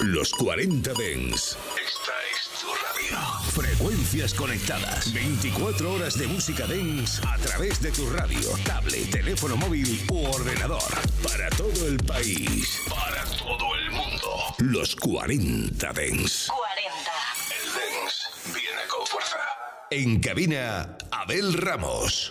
Los 40 Dens. Esta es tu radio. Frecuencias conectadas. 24 horas de música Dens a través de tu radio, tablet, teléfono móvil u ordenador. Para todo el país. Para todo el mundo. Los 40 Dens. 40. El Dens viene con fuerza. En cabina, Abel Ramos.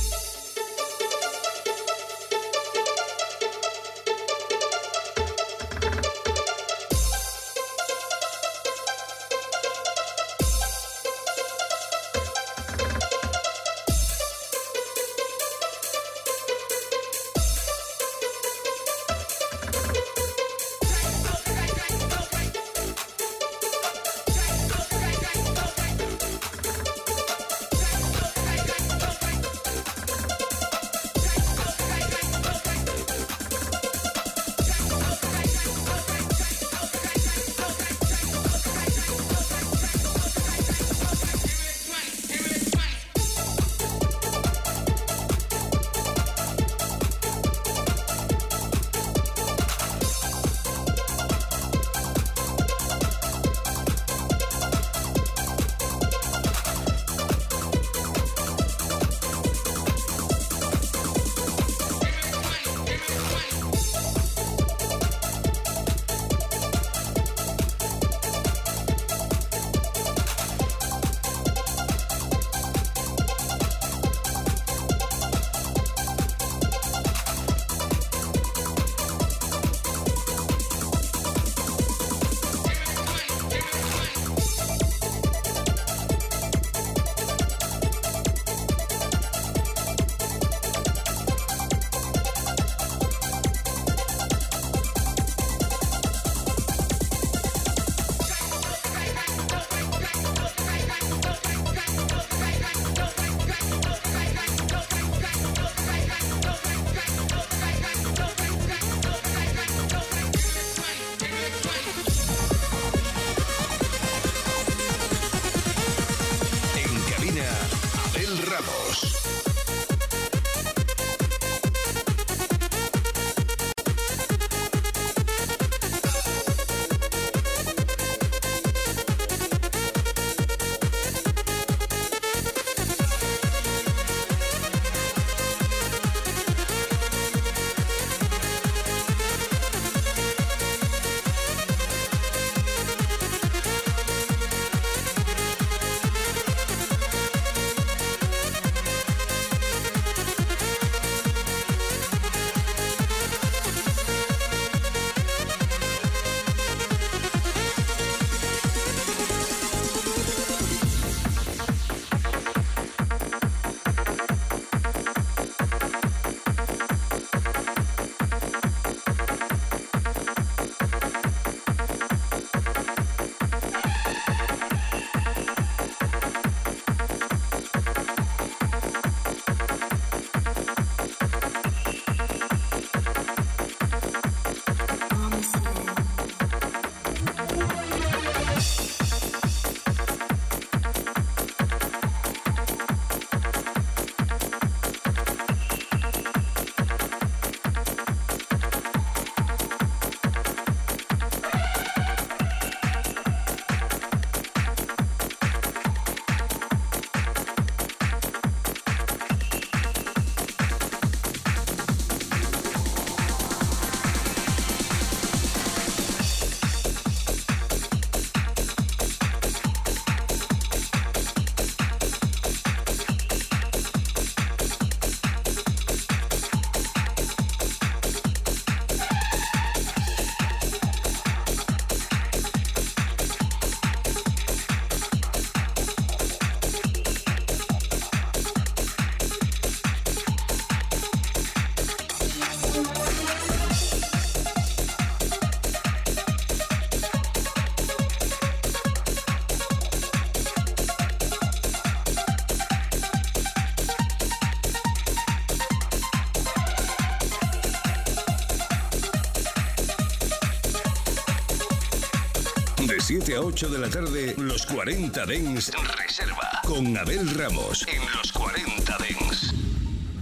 7 a 8 de la tarde, los 40 Dens Reserva. Con Abel Ramos. En los 40 Dens.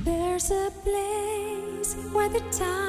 There's a place where the time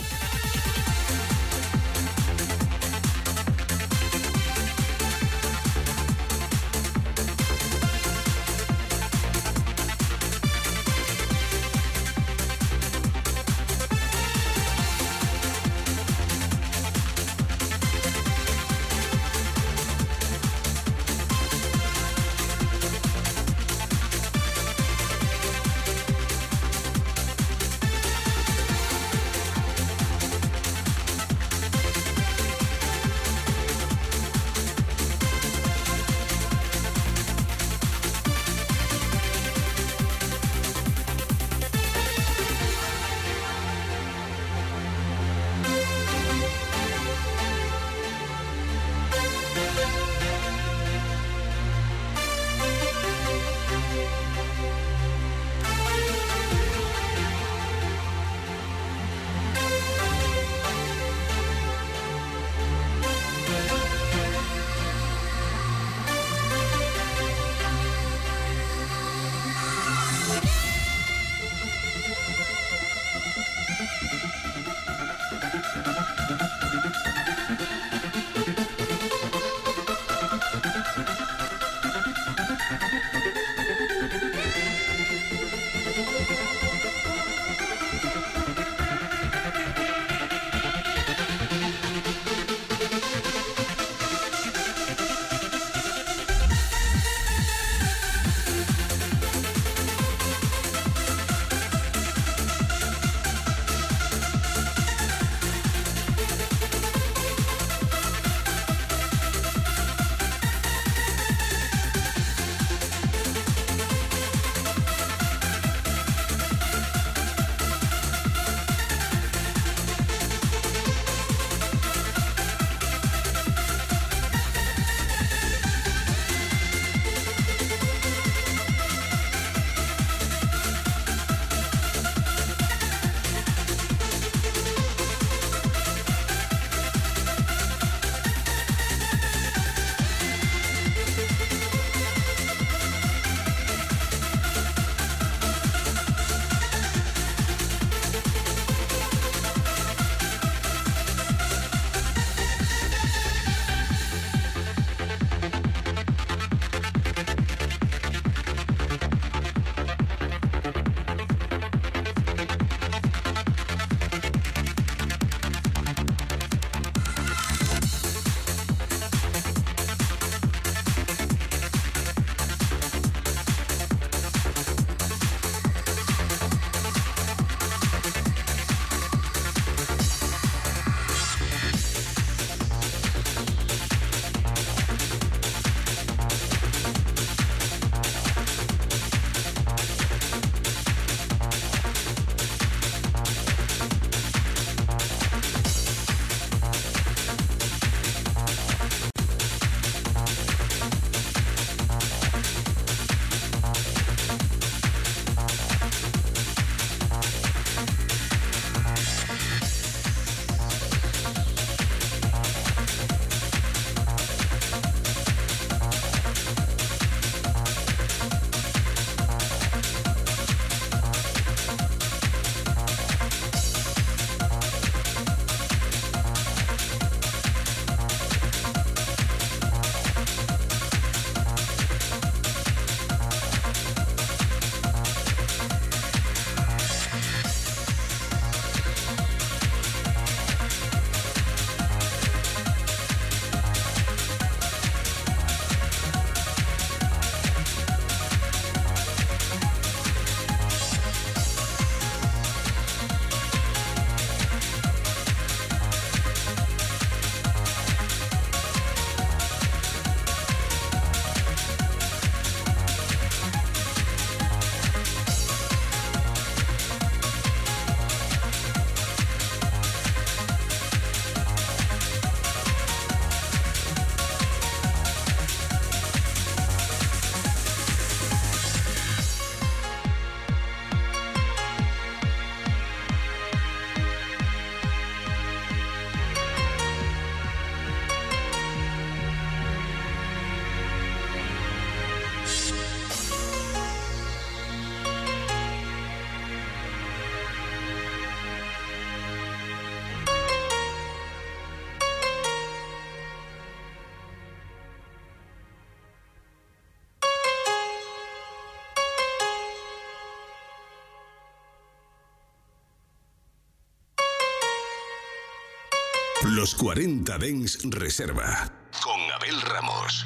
Los 40 Dens Reserva. Con Abel Ramos.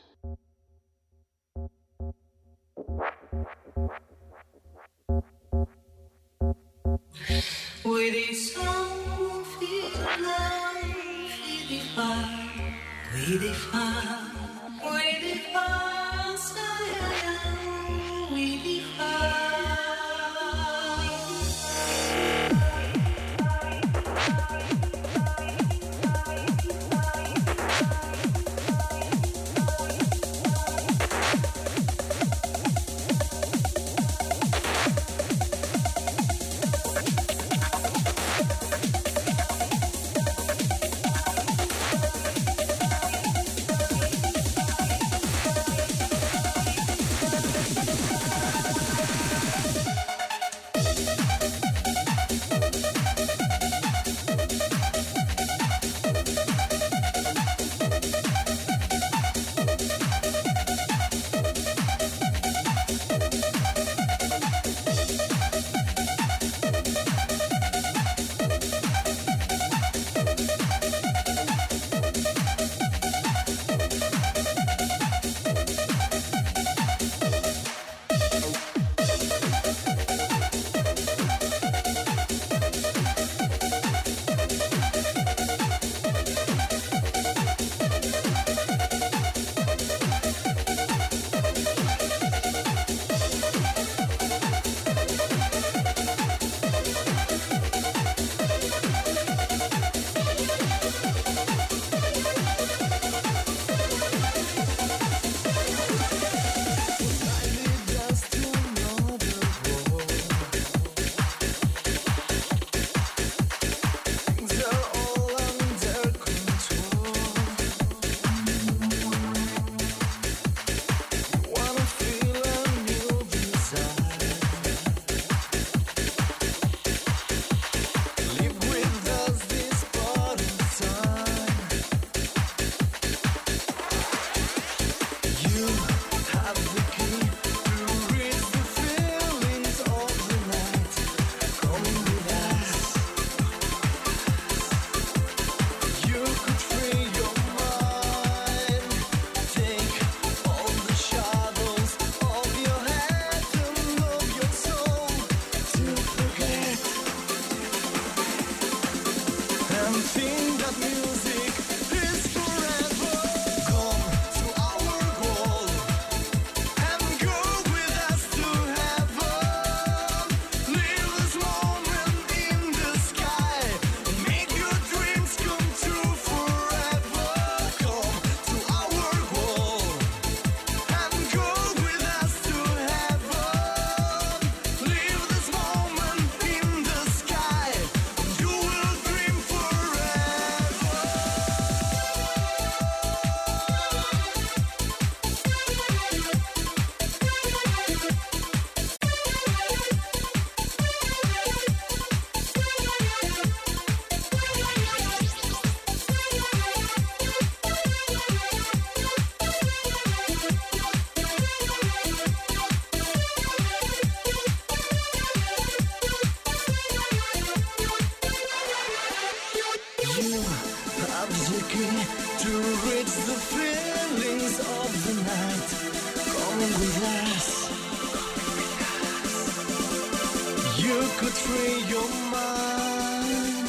could free your mind.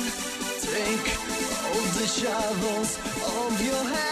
Take all the shadows of your head.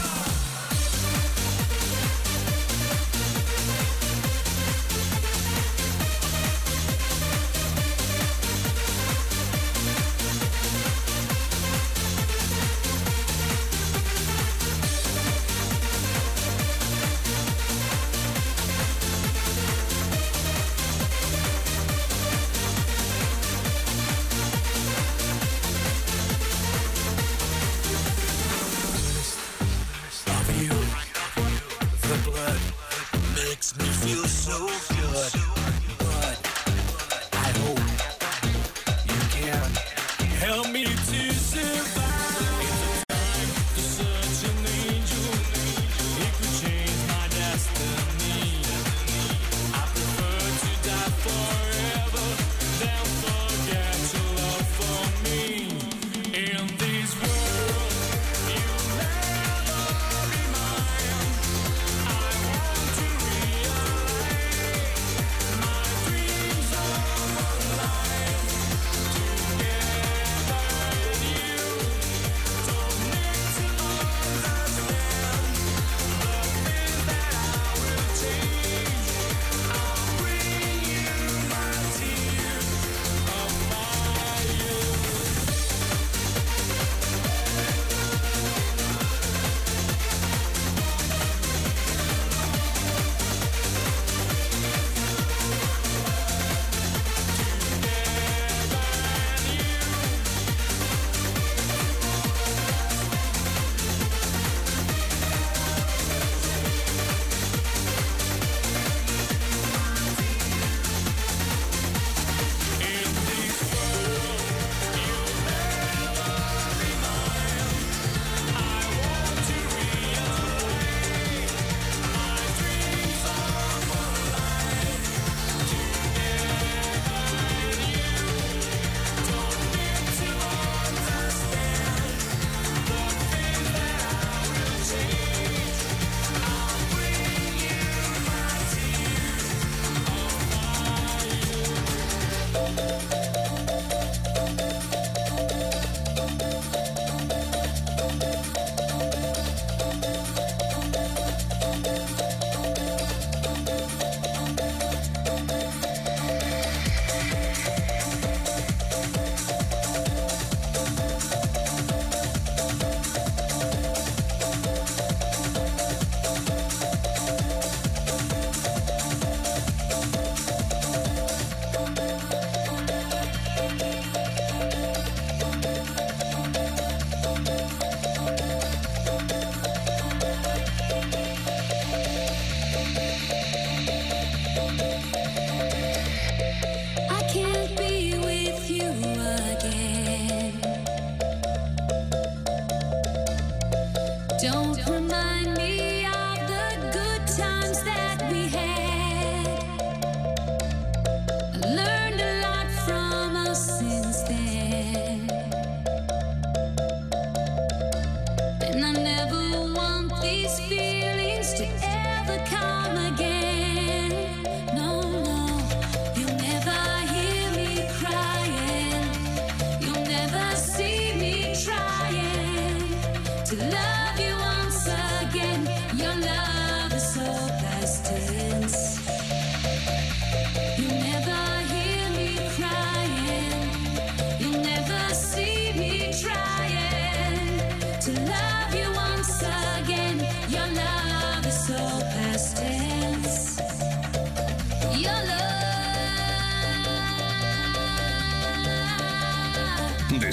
想想。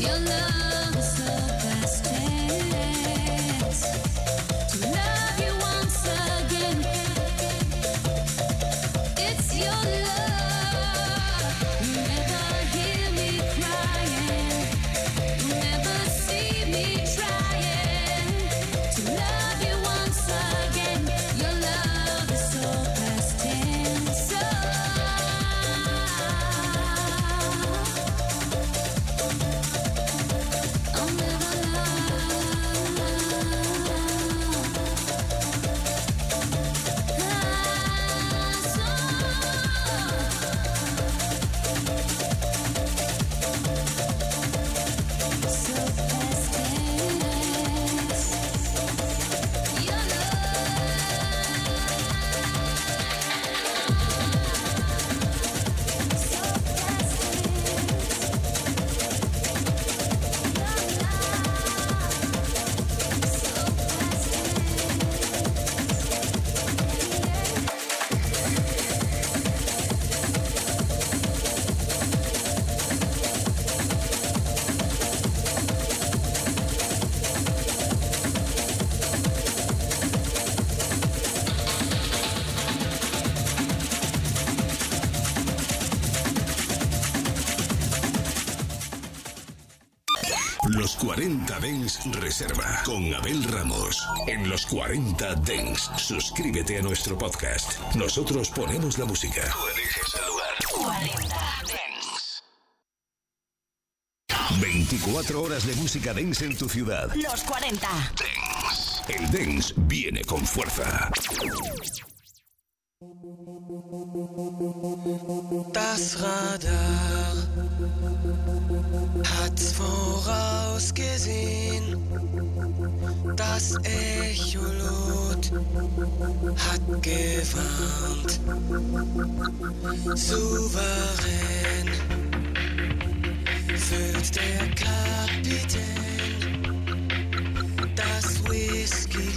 Your love. Reserva con Abel Ramos en los 40 Dengs. Suscríbete a nuestro podcast. Nosotros ponemos la música. Tú eliges el 40 Dengs. 24 horas de música dance en tu ciudad. Los 40 Dengs. El dance viene con fuerza. Das Radar. Hat's vorausgesehen. Das Echolot hat gewarnt. Souverän füllt der Kapitän das Whiskyglas